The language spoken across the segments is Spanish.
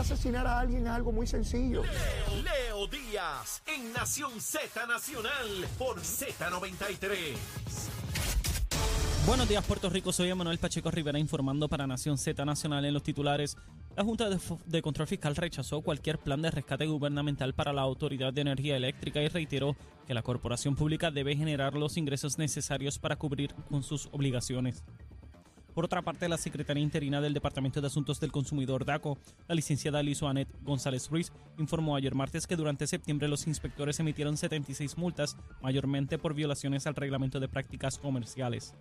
asesinar a alguien es algo muy sencillo. Leo Díaz en Nación Z Nacional por Z93. Buenos días, Puerto Rico. Soy Emanuel Pacheco Rivera informando para Nación Z Nacional en los titulares. La Junta de, de Control Fiscal rechazó cualquier plan de rescate gubernamental para la Autoridad de Energía Eléctrica y reiteró que la corporación pública debe generar los ingresos necesarios para cubrir con sus obligaciones. Por otra parte, la secretaria interina del Departamento de Asuntos del Consumidor DACO, la licenciada Lizo Anet González Ruiz, informó ayer martes que durante septiembre los inspectores emitieron 76 multas, mayormente por violaciones al reglamento de prácticas comerciales.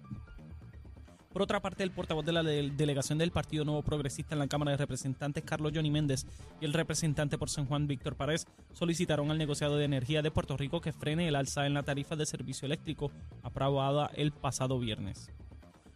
Por otra parte, el portavoz de la de- delegación del Partido Nuevo Progresista en la Cámara de Representantes, Carlos Johnny Méndez, y el representante por San Juan, Víctor Párez, solicitaron al negociado de energía de Puerto Rico que frene el alza en la tarifa de servicio eléctrico aprobada el pasado viernes.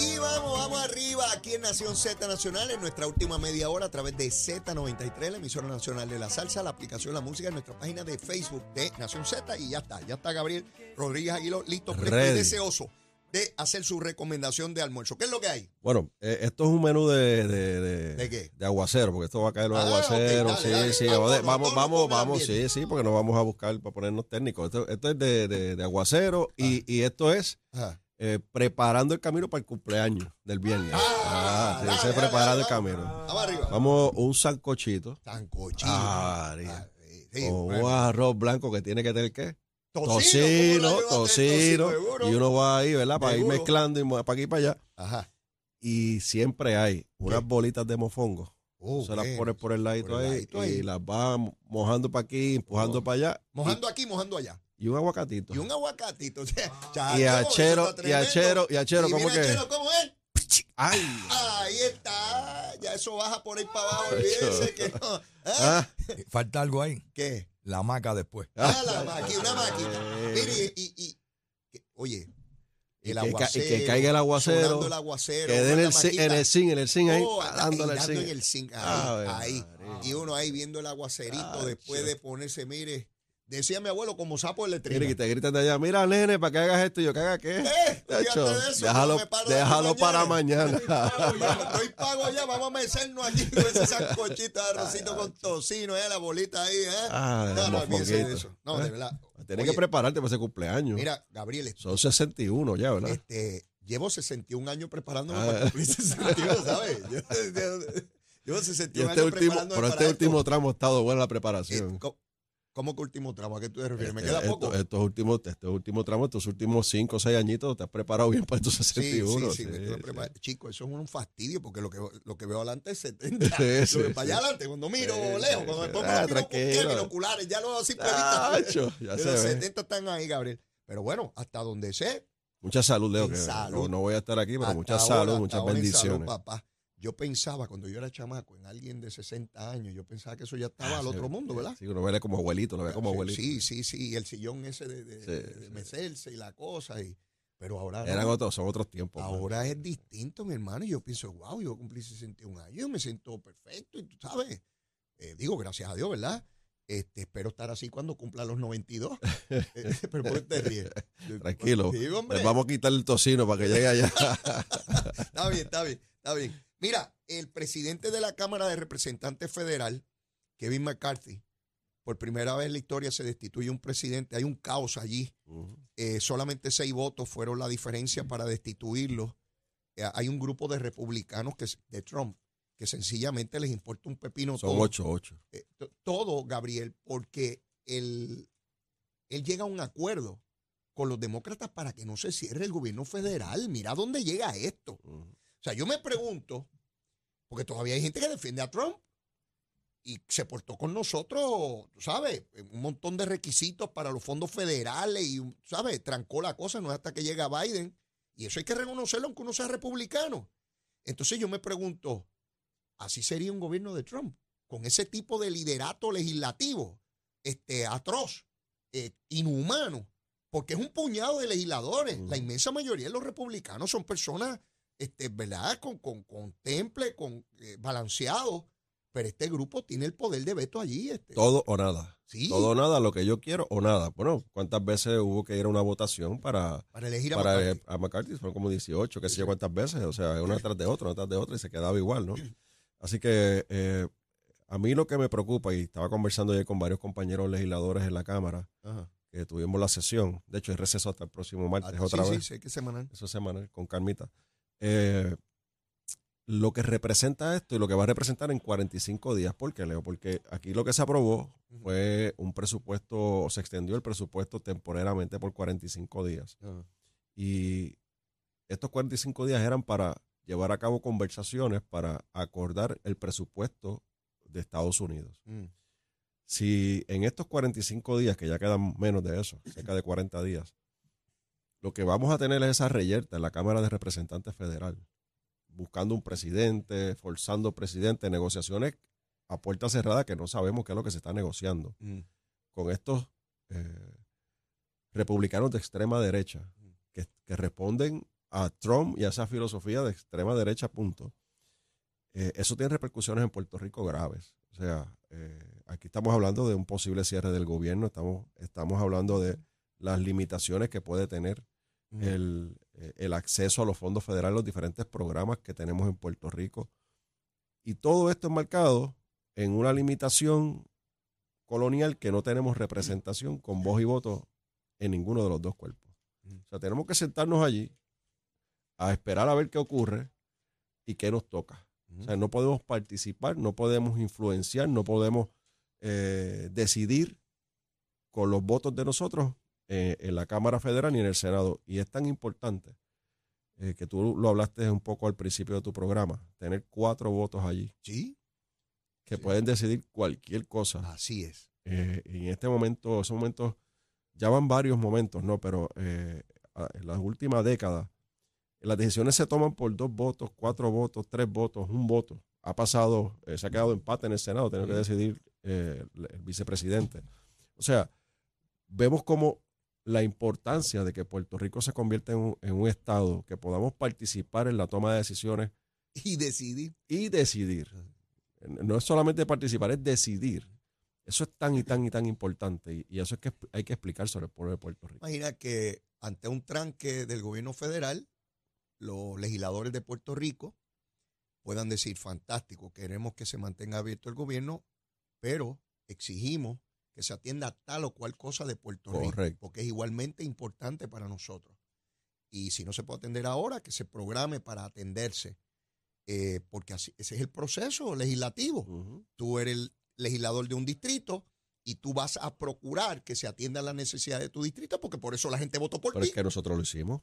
Y vamos, vamos arriba aquí en Nación Z Nacional en nuestra última media hora a través de Z93, la emisora nacional de la salsa, la aplicación La Música en nuestra página de Facebook de Nación Z y ya está, ya está Gabriel Rodríguez Aguilo listo, y deseoso de hacer su recomendación de almuerzo. ¿Qué es lo que hay? Bueno, eh, esto es un menú de, de, de, ¿De qué? de aguacero, porque esto va a caer los Ah, dale, sí, dale. sí, Vamos, vamos, vamos, sí, sí, porque nos vamos a buscar para ponernos técnicos. Esto, esto es de, aguacero y, y esto es Ajá. Eh, preparando el camino para el cumpleaños del viernes. Ah, sí, dale, preparando dale, el camino. Vamos arriba. Vamos, un sancochito Sancochito. Ah, María. Ah, sí, sí, con bueno. un arroz blanco que tiene que tener qué? Tocino, Tocino, ¿cómo no le va a tener tocino. Y uno va ahí, ¿verdad? Para ir mezclando y para aquí y para allá. Ajá. Y siempre hay unas ¿Qué? bolitas de mofongo. Oh, se las pones por el ladito Por el ahí y las vas mojando para aquí, empujando Oh. para allá. Mojando aquí, mojando allá. Y, y un aguacatito. Y un aguacatito. o sea, Y achero, está y achero, y achero, Y ¿cómo que? achero, ¿cómo es? ¡Ay! Ahí está. Ya eso baja por ahí para abajo. Olvídese que no. ¿Ah? Ah, Falta algo ahí. ¿Qué? La maca después. Ah, la máquina, una máquina. Eh. Mire, y, y, que- oye, Y el que y aguacero. que caiga el aguacero, el aguacero. que den el, en maquita. el zinc, en el zinc ahí, Oh, dándole y el dando zinc. en el zinc, ahí, Ave ahí. Y uno ahí viendo el aguacerito después de ponerse, mire, decía mi abuelo, como sapo letrina. Mira, y te gritan de allá, mira, nene, para que hagas esto. Y yo, ¿que haga qué? Eh, Tacho, de eso, déjalo, me mañana. para mañana. Doy pago ya, vamos a mecernos aquí con ese sancochito de arrocito con tocino, eh, la bolita ahí, ¿eh? Ah, no, no, de eso. No, de verdad. Tienes Oye, que prepararte para ese cumpleaños. Mira, Gabriel, Son 61 ya, ¿verdad? este, llevo 61 años preparándome Ah. para cumplir 61, ¿sabes? Yo- Llevo Y 61 este años último, preparándome pero este último esto. tramo ha estado buena la Eh, preparación. ¿cómo, cómo que último tramo? ¿A qué tú te refieres? ¿Me Este, queda poco? estos últimos, tramos, estos últimos 5 o 6 añitos, te has preparado bien para estos Sí, 61. sí, sí, sí, sí. Chico, eso es un fastidio porque lo que, lo que veo adelante es 70. Sí, sí, Lo que para allá adelante, cuando miro lejos, cuando me pongo Ah, los binoculares, ya lo así se los ve. 70 están ahí, Gabriel. Pero bueno, hasta donde sé, Mucha salud, Leo. Que salud. No, no voy a estar aquí, pero hasta mucha ahora, salud, muchas en salud, bendiciones. papá. Yo pensaba, cuando yo era chamaco, en alguien de 60 años, yo pensaba que eso ya estaba Ah, al sí, otro mundo, ¿verdad? Sí, uno ve como abuelito, lo ve como Sí, abuelito. Sí, sí, sí, y el sillón ese de, de, Sí, de- de sí. mecerse y la cosa. Y, pero ahora no. Eran otros, son otros tiempos. man. Ahora es distinto, mi hermano. Y yo pienso, wow, yo cumplí 61 años, yo me siento perfecto. Y tú sabes, eh, digo, gracias a Dios, ¿verdad? Este, espero estar así cuando cumpla los 92. Eh, pero ¿por qué te ríes? Tranquilo. Sí. Les vamos a quitar el tocino para que llegue allá. Está bien, está bien, está bien. Mira, el presidente de la Cámara de Representantes Federal, Kevin McCarthy, por primera vez en la historia se destituye un presidente. Hay un caos allí. Eh, solamente seis votos fueron la diferencia para destituirlo. Eh, hay un grupo de republicanos que, de Trump que sencillamente les importa un pepino Son todo. ocho, ocho. Eh, to- todo, Gabriel, porque él, él llega a un acuerdo con los demócratas para que no se cierre el gobierno federal. Mira dónde llega esto. O sea, yo me pregunto, porque todavía hay gente que defiende a Trump y se portó con nosotros, ¿sabes? Un montón de requisitos para los fondos federales y, ¿sabes? Trancó la cosa, no es hasta que llega Biden. Y eso hay que reconocerlo aunque uno sea republicano. Entonces yo me pregunto, ¿así sería un gobierno de Trump? Con ese tipo de liderato legislativo, este, atroz, eh, inhumano. porque es un puñado de legisladores. La inmensa mayoría de los republicanos son personas, este, ¿verdad? Con, con, con temple, con eh, balanceados. Pero este grupo tiene el poder de veto allí. Este. Todo o nada. Sí. Todo o nada, lo que yo quiero o nada. Bueno, ¿cuántas veces hubo que ir a una votación para, para elegir a para McCarthy. a McCarthy? Fueron como 18, qué sé yo cuántas veces. O sea, una tras de otra, una tras de otra y se quedaba igual, ¿no? Así que eh, a mí lo que me preocupa, y estaba conversando ayer con varios compañeros legisladores en la Cámara, Ajá. que tuvimos la sesión, de hecho, hay receso hasta el próximo martes, Ah, otra sí, vez. Sí, sí, que semanal. Eso es semanal, con Carmita. Eh, lo que representa esto y lo que va a representar en 45 días. ¿Por qué, Leo? Porque aquí lo que se aprobó fue un presupuesto, se extendió el presupuesto temporalmente por 45 días. Y estos 45 días eran para llevar a cabo conversaciones para acordar el presupuesto de Estados Unidos. Mm. Si en estos 45 días, que ya quedan menos de eso, cerca de 40 días, lo que vamos a tener es esa reyerta en la Cámara de Representantes Federal, buscando un presidente, forzando presidente, negociaciones a puerta cerrada que no sabemos qué es lo que se está negociando Mm. con estos eh, republicanos de extrema derecha que, que responden a Trump y a esa filosofía de extrema derecha, punto. Eh, eso tiene repercusiones en Puerto Rico graves. O sea, eh, aquí estamos hablando de un posible cierre del gobierno, estamos, estamos hablando de las limitaciones que puede tener El, eh, el acceso a los fondos federales, los diferentes programas que tenemos en Puerto Rico. Y todo esto enmarcado en una limitación colonial que no tenemos representación con voz y voto en ninguno de los dos cuerpos. O sea, tenemos que sentarnos allí a esperar a ver qué ocurre y qué nos toca. O sea, no podemos participar, no podemos influenciar, no podemos eh, decidir con los votos de nosotros eh, en la Cámara Federal ni en el Senado. Y es tan importante eh, que tú lo hablaste un poco al principio de tu programa, tener cuatro votos allí Sí, que Sí. pueden decidir cualquier cosa. así es. Eh, y en este momento, esos momentos, ya van varios momentos, ¿no? Pero en las últimas décadas, las decisiones se toman por dos votos, cuatro votos, tres votos, un voto. Ha pasado, se ha quedado empate en el Senado, tiene que decidir el, el vicepresidente. O sea, vemos como la importancia de que Puerto Rico se convierta en un, en un estado, que podamos participar en la toma de decisiones Y decidir. y decidir. No es solamente participar, es decidir. Eso es tan y tan y tan importante. Y, y eso es que hay que explicar sobre el pueblo de Puerto Rico. Imagina que ante un tranque del gobierno federal, los legisladores de Puerto Rico puedan decir, fantástico, queremos que se mantenga abierto el gobierno, pero exigimos que se atienda tal o cual cosa de Puerto Rico, porque es igualmente importante para nosotros. Y si no se puede atender ahora, que se programe para atenderse, eh, porque así, ese es el proceso legislativo. Tú eres el legislador de un distrito y tú vas a procurar que se atiendan las necesidades de tu distrito, porque por eso la gente votó por Pero ti. es que nosotros lo hicimos.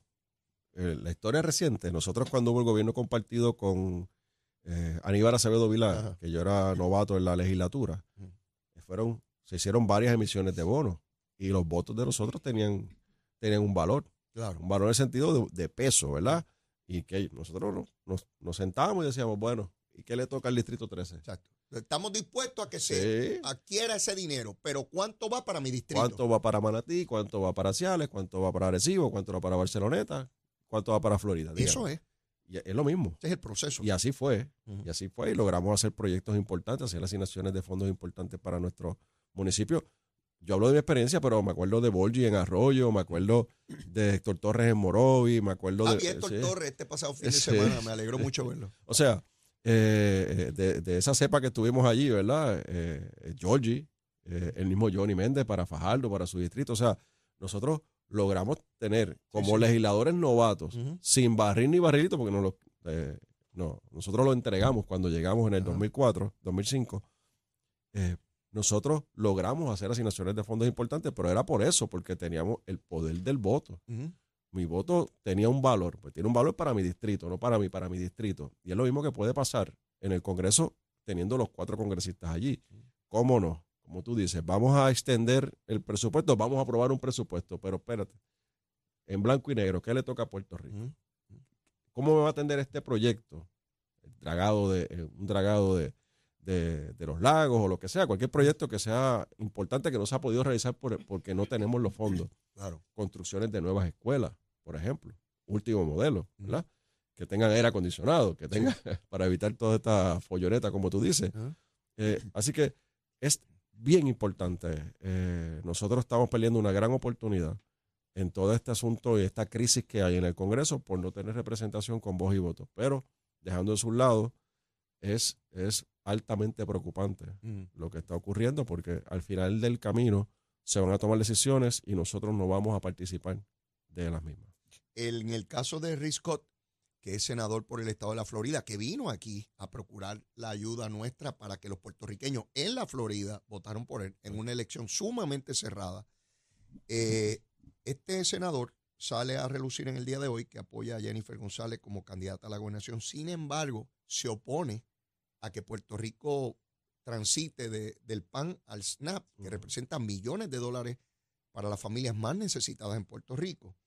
Eh, la historia reciente, nosotros cuando hubo el gobierno compartido con eh, Aníbal Acevedo Vilá, que yo era novato en la legislatura, fueron, se hicieron varias emisiones de bonos y los votos de nosotros tenían, tenían un valor. Claro. un valor en el sentido de, de peso, ¿verdad? Y que nosotros no- nos, nos sentábamos y decíamos, bueno, ¿y qué le toca al Distrito 13? Exacto. Estamos dispuestos a que se Sí. adquiera ese dinero, pero ¿cuánto va para mi distrito? ¿Cuánto va para Manatí? ¿Cuánto va para Ciales? ¿Cuánto va para Arecibo? ¿Cuánto va para Barceloneta? ¿Cuánto va para Florida? Eso es. Y es lo mismo. Ese es el proceso. Y así fue. Y así fue. Y logramos hacer proyectos importantes, hacer asignaciones de fondos importantes para nuestro municipio. Yo hablo de mi experiencia, pero me acuerdo de Borgi en Arroyo, me acuerdo de Héctor Torres en Morovi, me acuerdo Ah, de... Héctor sí. Torres este pasado fin de semana. Me alegró mucho verlo. O sea, eh, de, de esa cepa que estuvimos allí, ¿verdad? Eh, Georgie, eh, el mismo Johnny Méndez para Fajardo, para su distrito. O sea, nosotros logramos tener como sí. legisladores novatos, sin barril ni barrilito, porque no lo, eh, no, nosotros lo entregamos cuando llegamos en el Ajá. 2004, 2005. eh, nosotros logramos hacer asignaciones de fondos importantes, pero era por eso, porque teníamos el poder del voto mi voto tenía un valor, pues tiene un valor para mi distrito, no para mí, para mi distrito. Y es lo mismo que puede pasar en el Congreso teniendo los cuatro congresistas allí. ¿Cómo no? Como tú dices, vamos a extender el presupuesto, vamos a aprobar un presupuesto, pero espérate, en blanco y negro, ¿qué le toca a Puerto Rico? ¿Cómo me va a atender este proyecto? El dragado de, eh, un dragado de, de, de los lagos o lo que sea, cualquier proyecto que sea importante que no se ha podido realizar por- porque no tenemos los fondos. Claro. Construcciones de nuevas escuelas, por ejemplo, último modelo, ¿verdad? Que tengan aire acondicionado, que tengan, para evitar toda esta folloneta, como tú dices. Eh, así que es bien importante. Eh, nosotros estamos perdiendo una gran oportunidad en todo este asunto y esta crisis que hay en el Congreso por no tener representación con voz y voto. Pero dejando de su lado, es, es altamente preocupante Mm. lo que está ocurriendo porque al final del camino se van a tomar decisiones y nosotros no vamos a participar de las mismas. El- en el caso de Rick Scott, que es senador por el estado de la Florida, que vino aquí a procurar la ayuda nuestra para que los puertorriqueños en la Florida votaron por él en una elección sumamente cerrada. Eh, este senador sale a relucir en el día de hoy que apoya a Jennifer González como candidata a la gobernación. Sin embargo, se opone a que Puerto Rico transite de- del PAN al SNAP, que representa millones de dólares para las familias más necesitadas en Puerto Rico.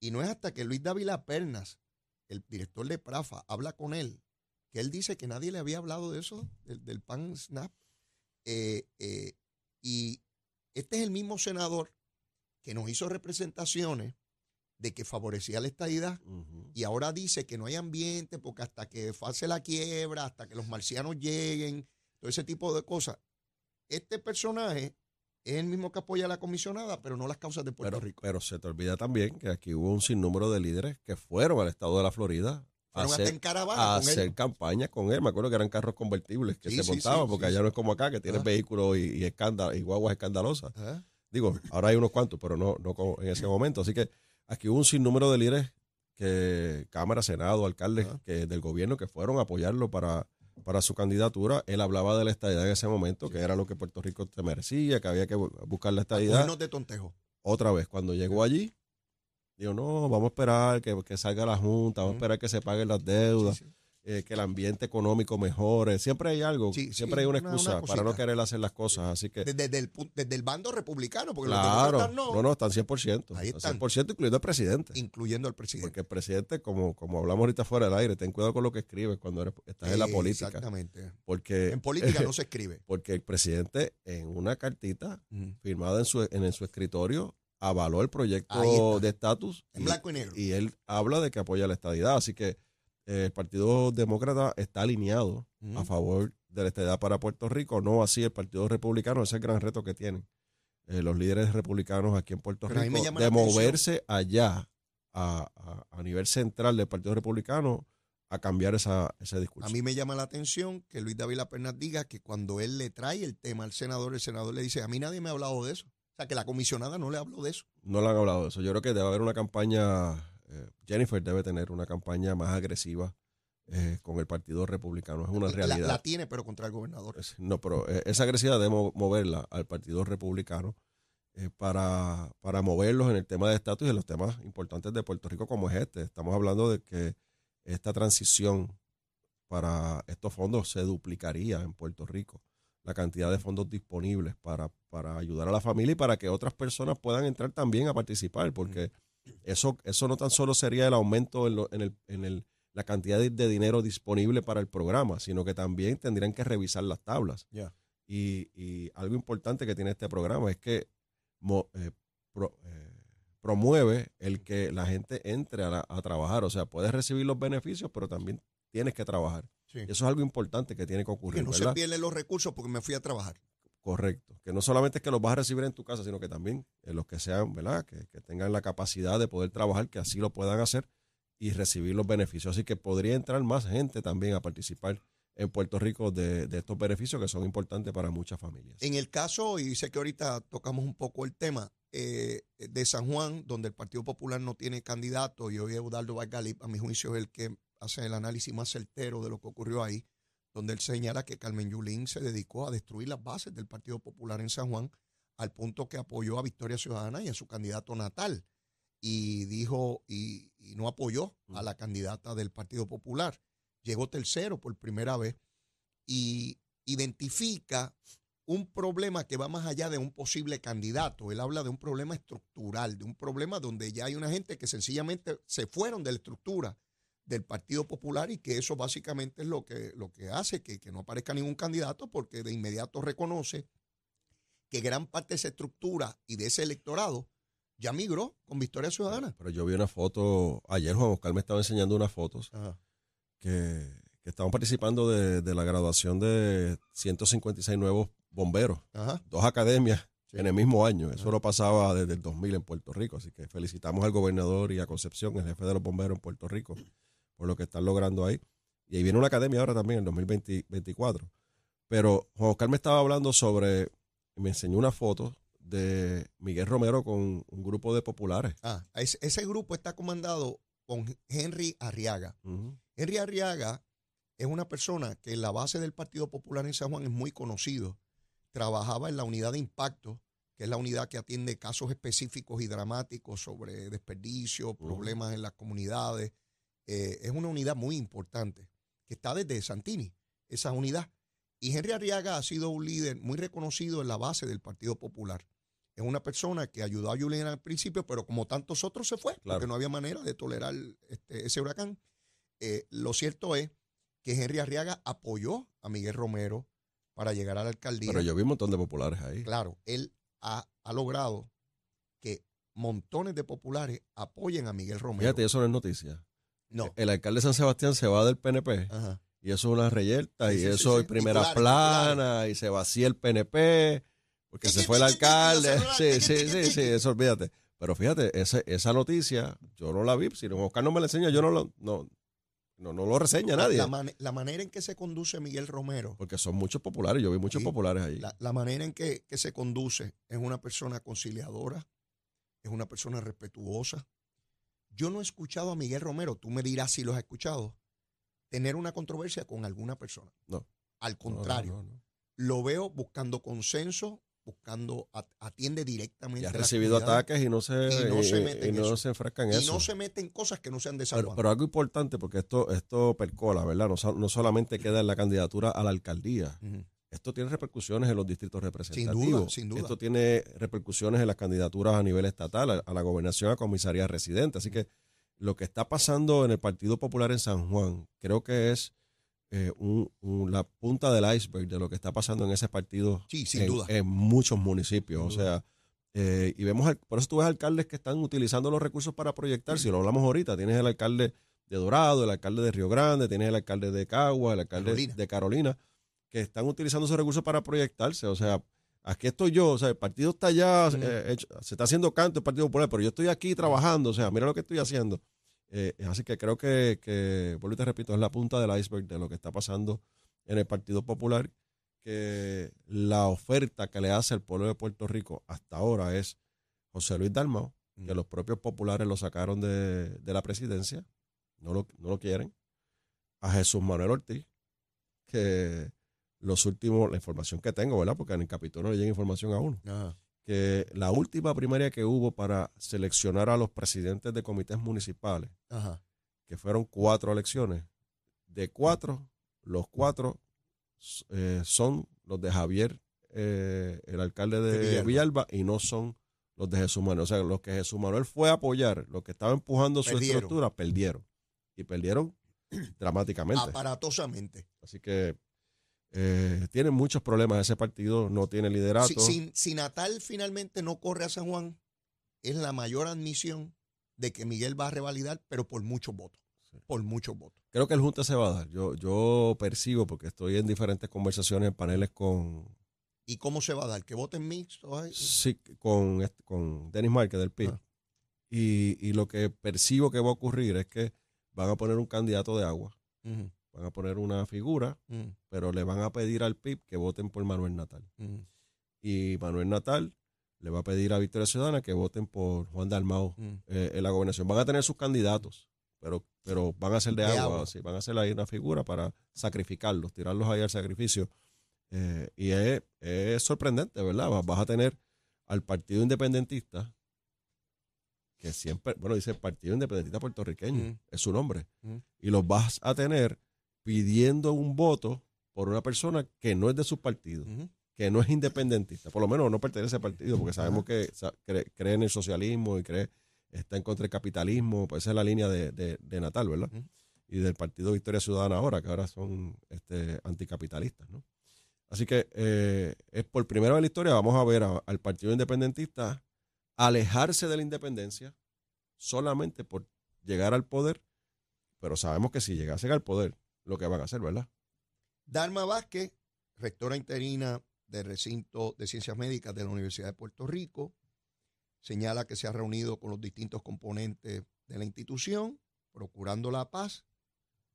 Y no es hasta que Luis Dávila Pernas, el director de Prafa, habla con él, que él dice que nadie le había hablado de eso, del, del PAN SNAP. Eh, eh, y este es el mismo senador que nos hizo representaciones de que favorecía la estadidad y ahora dice que no hay ambiente porque hasta que pase la quiebra, hasta que los marcianos lleguen, todo ese tipo de cosas. Este personaje es el mismo que apoya a la comisionada, pero no las causas de Puerto Pero, Rico. pero se te olvida también que aquí hubo un sinnúmero de líderes que fueron al estado de la Florida a Fueron hasta en hacer, a con hacer él. campaña con él. Me acuerdo que eran carros convertibles que Sí, se sí, montaban, sí, porque allá no es como acá, que tienes Ah. vehículos y, y, escándalo- y guaguas escandalosas. Digo, ahora hay unos cuantos, pero no, no como en ese momento. Así que aquí hubo un sinnúmero de líderes que Cámara, Senado, alcaldes que, del gobierno que fueron a apoyarlo para, para su candidatura. Él hablaba de la estadidad en ese momento, que era lo que Puerto Rico se merecía, que había que bu- buscar la estadidad. Cogernos de tontejo. Otra vez, cuando llegó allí, dijo, no, vamos a esperar que, que salga la Junta, vamos a esperar que se paguen las deudas, Sí, sí. Eh, que el ambiente económico mejore. Siempre hay algo, Sí, siempre sí, hay una excusa una para no querer hacer las cosas. Así que, Desde, desde el, desde el bando republicano, porque los claro, demócratas no. no, no, están 100%. Ahí están están. 100%, incluyendo el presidente. incluyendo al presidente. Porque el presidente, como, como hablamos ahorita fuera del aire, ten cuidado con lo que escribes cuando eres- estás en la Eh, política. Exactamente. Porque, En política no se escribe. porque el presidente en una cartita firmada en su, en, su escritorio avaló el proyecto de estatus En y- blanco y negro. y él habla de que apoya la estadidad. Así que el Partido Demócrata está alineado Ujú. a favor de la estadidad para Puerto Rico, no así el Partido Republicano, ese es el gran reto que tienen eh, los líderes republicanos aquí en Puerto Pero Rico, de atención- moverse allá a, a- a nivel central del Partido Republicano a cambiar esa, ese discurso. A mí me llama la atención que Luis David Pernas diga que cuando él le trae el tema al senador, el senador le dice, a mí nadie me ha hablado de eso. O sea, que la comisionada no le habló de eso. No le han hablado de eso. Yo creo que debe haber una campaña, eh, Jennifer debe tener una campaña más agresiva eh, con el Partido Republicano. Es una realidad. La, tiene, pero contra el gobernador. Es- No, pero eh, esa agresividad debemos moverla al Partido Republicano eh, para, para moverlos en el tema de estatus y en los temas importantes de Puerto Rico como es este. Estamos hablando de que esta transición para estos fondos se duplicaría en Puerto Rico. La cantidad de fondos disponibles para, para ayudar a la familia y para que otras personas puedan entrar también a participar, porque eso, eso no tan solo sería el aumento en, lo- en el, en el, la cantidad de, de dinero disponible para el programa, sino que también tendrían que revisar las tablas. Y, y algo importante que tiene este programa es que mo- eh, pro- eh, promueve el que la gente entre a, la- a trabajar. O sea, puedes recibir los beneficios, pero también tienes que trabajar. Sí. Eso es algo importante que tiene que ocurrir, Que no se pierden los recursos porque me fui a trabajar. Correcto. Que no solamente es que los vas a recibir en tu casa, sino que también eh, los que sean, ¿verdad? Que, que tengan la capacidad de poder trabajar, que así lo puedan hacer y recibir los beneficios. Así que podría entrar más gente también a participar en Puerto Rico de, de estos beneficios que son importantes para muchas familias. En el caso, y sé que ahorita tocamos un poco el tema, eh, de San Juan, donde el Partido Popular no tiene candidato, y hoy Eudaldo Vargalip, a mi juicio, es el que hace el análisis más certero de lo que ocurrió ahí, donde él señala que Carmen Yulín se dedicó a destruir las bases del Partido Popular en San Juan, al punto que apoyó a Victoria Ciudadana y a su candidato natal, y dijo, y, y no apoyó a la candidata del Partido Popular. Llegó tercero por primera vez y identifica un problema que va más allá de un posible candidato. Él habla de un problema estructural, de un problema donde ya hay una gente que sencillamente se fueron de la estructura del Partido Popular y que eso básicamente es lo que, lo que hace que, que no aparezca ningún candidato porque de inmediato reconoce que gran parte de esa estructura y de ese electorado ya migró con Victoria Ciudadana. Pero yo vi una foto, ayer Juan Oscar me estaba enseñando unas fotos Ajá. que, que estaban participando de, de la graduación de 156 nuevos bomberos, Ajá. dos academias Sí. en el mismo año. Eso lo pasaba desde el 2000 en Puerto Rico, así que felicitamos al gobernador y a Concepción, el jefe de los bomberos en Puerto Rico, por lo que están logrando ahí. Y ahí viene una academia ahora también, en 2024. Pero Juan Oscar me estaba hablando sobre, me enseñó una foto de Miguel Romero con un grupo de populares. Ah, ese, ese grupo está comandado con Henry Arriaga. Henry Arriaga es una persona que en la base del Partido Popular en San Juan es muy conocido. Trabajaba en la unidad de impacto, que es la unidad que atiende casos específicos y dramáticos sobre desperdicio, problemas en las comunidades. Eh, es una unidad muy importante, que está desde Santini, esa unidad. Y Henry Arriaga ha sido un líder muy reconocido en la base del Partido Popular. Es una persona que ayudó a Julián al principio, pero como tantos otros se fue, Claro. porque no había manera de tolerar este, ese huracán. Eh, lo cierto es que Henry Arriaga apoyó a Miguel Romero para llegar a la alcaldía. Pero yo vi un montón de populares ahí. Claro, él ha, ha logrado que montones de populares apoyen a Miguel Romero. Fíjate, eso no es noticia. No. El alcalde de San Sebastián se va del PNP Ajá. y eso es una reyerta Sí, y sí, eso sí. es primera plana y se vacía el PNP porque se fue el alcalde. Sí, sí, sí, sí, eso olvídate. Pero fíjate, ese- esa noticia yo no la vi. Si Oscar no me la enseña, yo no lo, no, no, no lo reseña nadie. La, mane- la manera en que se conduce Miguel Romero, Porque son muchos populares. Yo vi muchos populares ahí. la, la manera en que, que se conduce es una persona conciliadora, es una persona respetuosa. Yo no he escuchado a Miguel Romero, tú me dirás si lo has escuchado, tener una controversia con alguna persona. No. Al contrario, no, no, no. lo veo buscando consenso, buscando, at- atiende Y directamente. ha a las recibido ataques y no se, Y no se y- mete y en no eso. se en y eso. no se mete en cosas que no sean de Pero, algo importante, porque esto, esto percola, ¿verdad? No, no solamente queda en la candidatura a la alcaldía. Esto tiene repercusiones en los distritos representativos. duda, sin duda. Esto tiene repercusiones en las candidaturas a nivel estatal, a, a la gobernación, a comisaría residente. Así que lo que está pasando en el Partido Popular en San Juan, creo que es eh, un- un- la punta del iceberg de lo que está pasando en ese partido Sí, sin en, duda. en muchos municipios. Sin o sea, eh, y vemos, al- por eso tú ves alcaldes que están utilizando los recursos para proyectar. Si lo hablamos ahorita, tienes el alcalde de Dorado, el alcalde de Río Grande, tienes el alcalde de Cagua, el alcalde Carolina. de Carolina, que están utilizando esos recursos para proyectarse. O sea, aquí estoy yo, o sea, el partido está allá, eh, hecho- se está haciendo canto el Partido Popular, pero yo estoy aquí trabajando, o sea, mira lo que estoy haciendo. Eh, así que creo que, que, vuelvo y te repito, es la punta del iceberg de lo que está pasando en el Partido Popular, que la oferta que le hace el pueblo de Puerto Rico hasta ahora es José Luis Dalmau, que Mm. los propios populares lo sacaron de, de la presidencia, no lo, no lo quieren, a Jesús Manuel Ortiz, que los últimos, la información que tengo, ¿verdad? Porque en el Capitolio no le llega información a uno, Ajá. que la última primaria que hubo para seleccionar a los presidentes de comités municipales, Ajá. que fueron cuatro elecciones, de cuatro, los cuatro eh, son los de Javier, eh, el alcalde de, Villalba. Villalba. y no son los de Jesús Manuel. O sea, los que Jesús Manuel fue a apoyar, los que estaban empujando su estructura, perdieron. Y perdieron dramáticamente. Aparatosamente. Así que eh, tienen muchos problemas. Ese partido no tiene liderato. Si, si- si Natal finalmente no corre a San Juan, es la mayor admisión de que Miguel va a revalidar, pero por muchos votos. Sí. Por muchos votos. Creo que el Junta se va a dar. Yo, yo percibo, porque estoy en diferentes conversaciones, en paneles con, ¿Y cómo se va a dar? ¿Que voten mixtos? Ay, sí, con, con Dennis Márquez del PIB. Ah. Y, y lo que percibo que va a ocurrir es que van a poner un candidato de agua, van a poner una figura, ujú, pero le van a pedir al PIB que voten por Manuel Natal. ujú, Y Manuel Natal le va a pedir a Victoria Ciudadana que voten por Juan Dalmau ujú. eh, en la gobernación. Van a tener sus candidatos, pero, pero van a ser de, De agua, agua. sí, van a ser ahí una figura para sacrificarlos, tirarlos ahí al sacrificio. Eh, y es, es sorprendente, ¿verdad? Vas- Vas a tener al Partido Independentista, que siempre, bueno, dice Partido Independentista Puertorriqueño, Ujú. es su nombre, Ujú. y los vas a tener pidiendo un voto por una persona que no es de su partido que no es independentista, por lo menos no pertenece al partido, porque sabemos que cree, cree en el socialismo y cree está en contra del capitalismo, pues esa es la línea de, de- de Natal, ¿verdad? Y del Partido Victoria Ciudadana ahora, que ahora son este, anticapitalistas. ¿no? Así que eh, es por primera vez en la historia, vamos a ver a- al Partido Independentista alejarse de la independencia solamente por llegar al poder, pero sabemos que si llegasen al poder, lo que van a hacer, ¿verdad? Darma Vázquez, rectora interina del recinto de ciencias médicas de la Universidad de Puerto Rico, señala que se ha reunido con los distintos componentes de la institución, procurando la paz.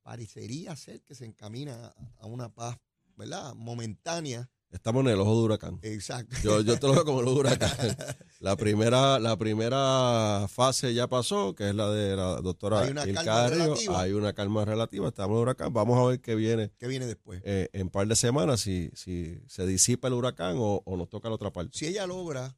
Parecería ser que se encamina a- una paz, ¿verdad? Momentánea. Estamos en el ojo de huracán. Exacto. Yo, yo te lo veo como el ojo de huracán. La primera, la primera fase ya pasó, que es la de la doctora Hay una calma relativa. Hay una calma relativa, estamos en el huracán. Vamos a ver qué viene ¿Qué viene después? eh, en un par de semanas, si, si se disipa el huracán o, o nos toca la otra parte. Si ella logra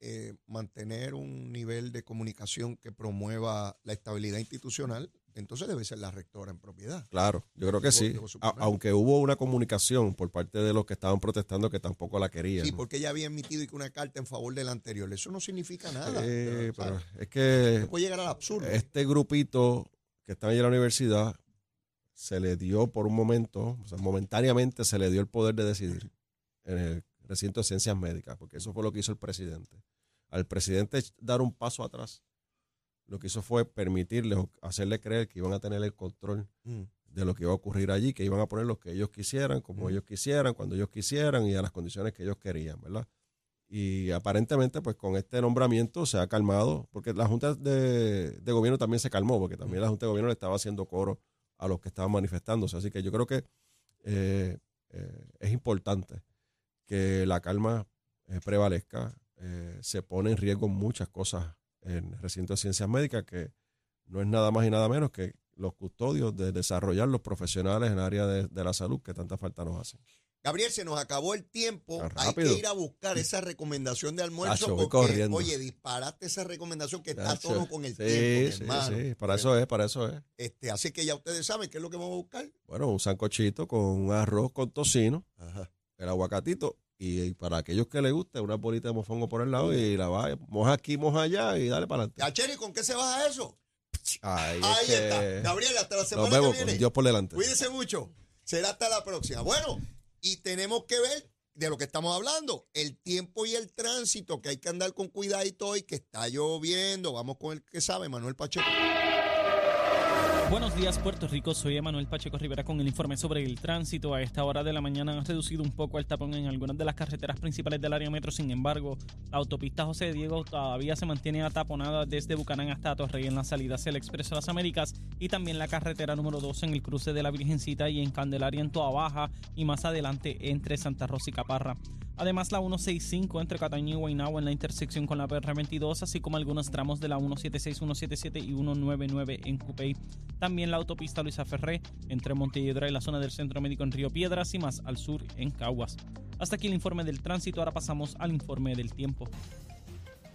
eh, mantener un nivel de comunicación que promueva la estabilidad institucional, entonces debe ser la rectora en propiedad. Claro, yo creo que sí. A- aunque hubo una comunicación por parte de los que estaban protestando que tampoco la querían. Sí, porque ella había emitido una carta en favor del anterior. Eso no significa nada. Eh, pero, es que puede llegar al absurdo. este grupito que están allí en la universidad se le dio por un momento, o sea, momentáneamente se le dio el poder de decidir en el recinto de ciencias médicas, porque eso fue lo que hizo el presidente. Al presidente dar un paso atrás, lo que hizo fue permitirle o hacerle creer que iban a tener el control Mm. de lo que iba a ocurrir allí, que iban a poner lo que ellos quisieran, como Ujú. ellos quisieran, cuando ellos quisieran y a las condiciones que ellos querían, ¿verdad? Y aparentemente, pues con este nombramiento se ha calmado, porque la Junta de, de Gobierno también se calmó, porque también la Junta de Gobierno le estaba haciendo coro a los que estaban manifestándose. Así que yo creo que eh, eh, es importante que la calma eh, prevalezca. Se pone en riesgo muchas cosas en el recinto de ciencias médicas, que no es nada más y nada menos que los custodios de desarrollar los profesionales en el área de, de la salud que tanta falta nos hacen. Gabriel, se nos acabó el tiempo. Hay que ir a buscar esa recomendación de almuerzo. Porque, corriendo. oye, disparaste esa recomendación que está tono con el sí, tiempo, sí, hermano. sí, para eso es, para eso es. Este, así que ya ustedes saben qué es lo que vamos a buscar. Bueno, un sancochito con un arroz con tocino, Ajá. el aguacatito y, para aquellos que les guste una bolita de mofongo por el lado y la va, moja aquí, moja allá y dale para adelante. Ya, Cheri, ¿con qué se baja eso? Ahí, es Ahí que está. Gabriel, hasta la Nos semana vemos que con viene. Dios por delante. Cuídense mucho. Será hasta la próxima. Bueno, y tenemos que ver de lo que estamos hablando, el tiempo y el tránsito, que hay que andar con cuidadito hoy, que está lloviendo. Vamos con el que sabe, Manuel Pacheco. Buenos días, Puerto Rico. Soy Emanuel Pacheco Rivera con el informe sobre el tránsito. A esta hora de la mañana ha reducido un poco el tapón en algunas de las carreteras principales del área metro. Sin embargo, la autopista José Diego todavía se mantiene ataponada desde Bucanán hasta Torrey en la salida hacia el Expreso las Américas y también la carretera número 2 en el cruce de la Virgencita y en Candelaria en Toa Baja y más adelante entre Santa Rosa y Caparra. Además, la 165 entre Cataño y Guaynabo en la intersección con la PR22, así como algunos tramos de la 176, 177 y 199 en Cupey. También la autopista Luisa Ferré entre Montelledra y la zona del Centro Médico en Río Piedras y más al sur en Caguas. Hasta aquí el informe del tránsito, ahora pasamos al informe del tiempo.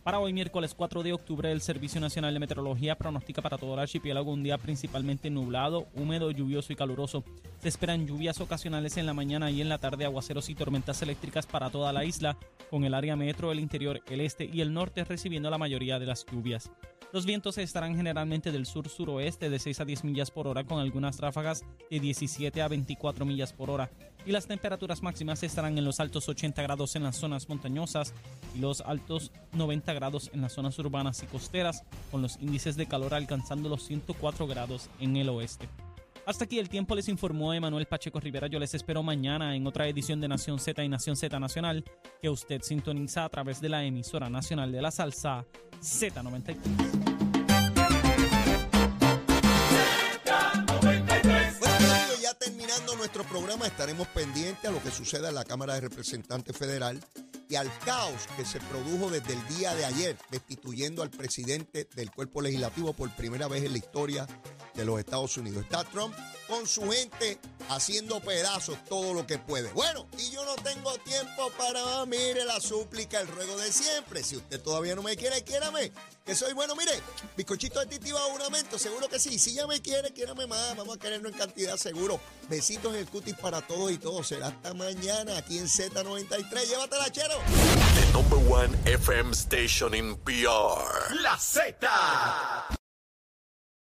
Para hoy miércoles 4 de octubre, el Servicio Nacional de Meteorología pronostica para todo el archipiélago un día principalmente nublado, húmedo, lluvioso y caluroso. Se esperan lluvias ocasionales en la mañana y en la tarde, aguaceros y tormentas eléctricas para toda la isla, con el área metro, el interior, el este y el norte recibiendo la mayoría de las lluvias. Los vientos estarán generalmente del sur-suroeste de 6 a 10 millas por hora con algunas ráfagas de 17 a 24 millas por hora y las temperaturas máximas estarán en los altos 80 grados en las zonas montañosas y los altos 90 grados en las zonas urbanas y costeras con los índices de calor alcanzando los 104 grados en el oeste. Hasta aquí el tiempo les informó Emanuel Pacheco Rivera. Yo les espero mañana en otra edición de Nación Z y Nación Z Nacional que usted sintoniza a través de la emisora nacional de la salsa Z93. Estaremos pendientes a lo que suceda en la Cámara de Representantes Federal y al caos que se produjo desde el día de ayer, destituyendo al presidente del cuerpo legislativo por primera vez en la historia de los Estados Unidos. Está Trump con su gente haciendo pedazos todo lo que puede. Bueno, y yo no tengo tiempo para, mire, la súplica, el ruego de siempre. Si usted todavía no me quiere, quiérame. Que soy bueno, mire, bizcochito de titi un aumento, seguro que sí. Si ya me quiere, quiérame más. Vamos a querernos en cantidad, seguro. Besitos en el cutis para todos y todos. Será hasta mañana aquí en Z93. Llévatela, chero. The number one FM station in PR. La Z.